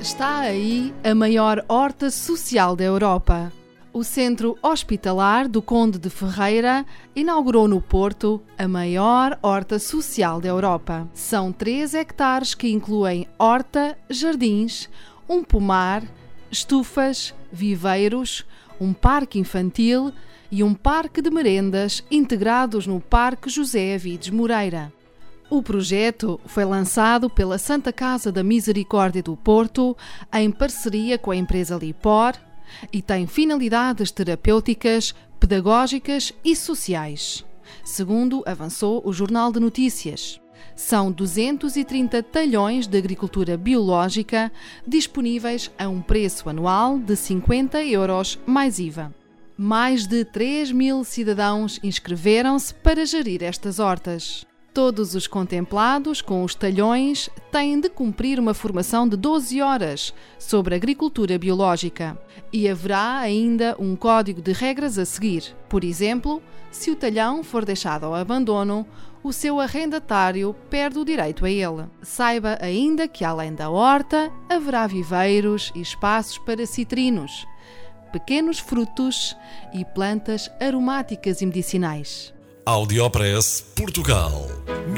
Está aí a maior horta social da Europa. O Centro Hospitalar do Conde de Ferreira inaugurou no Porto a maior horta social da Europa. São 3 hectares que incluem horta, jardins, um pomar, estufas, viveiros, um parque infantil e um parque de merendas integrados no Parque José Avides Moreira. O projeto foi lançado pela Santa Casa da Misericórdia do Porto em parceria com a empresa Lipor e tem finalidades terapêuticas, pedagógicas e sociais. Segundo avançou o Jornal de Notícias. São 230 talhões de agricultura biológica disponíveis a um preço anual de 50 euros mais IVA. Mais de 3 mil cidadãos inscreveram-se para gerir estas hortas. Todos os contemplados com os talhões têm de cumprir uma formação de 12 horas sobre agricultura biológica e haverá ainda um código de regras a seguir. Por exemplo, se o talhão for deixado ao abandono, o seu arrendatário perde o direito a ele. Saiba ainda que, além da horta, haverá viveiros e espaços para citrinos, pequenos frutos e plantas aromáticas e medicinais. Audiopress Portugal.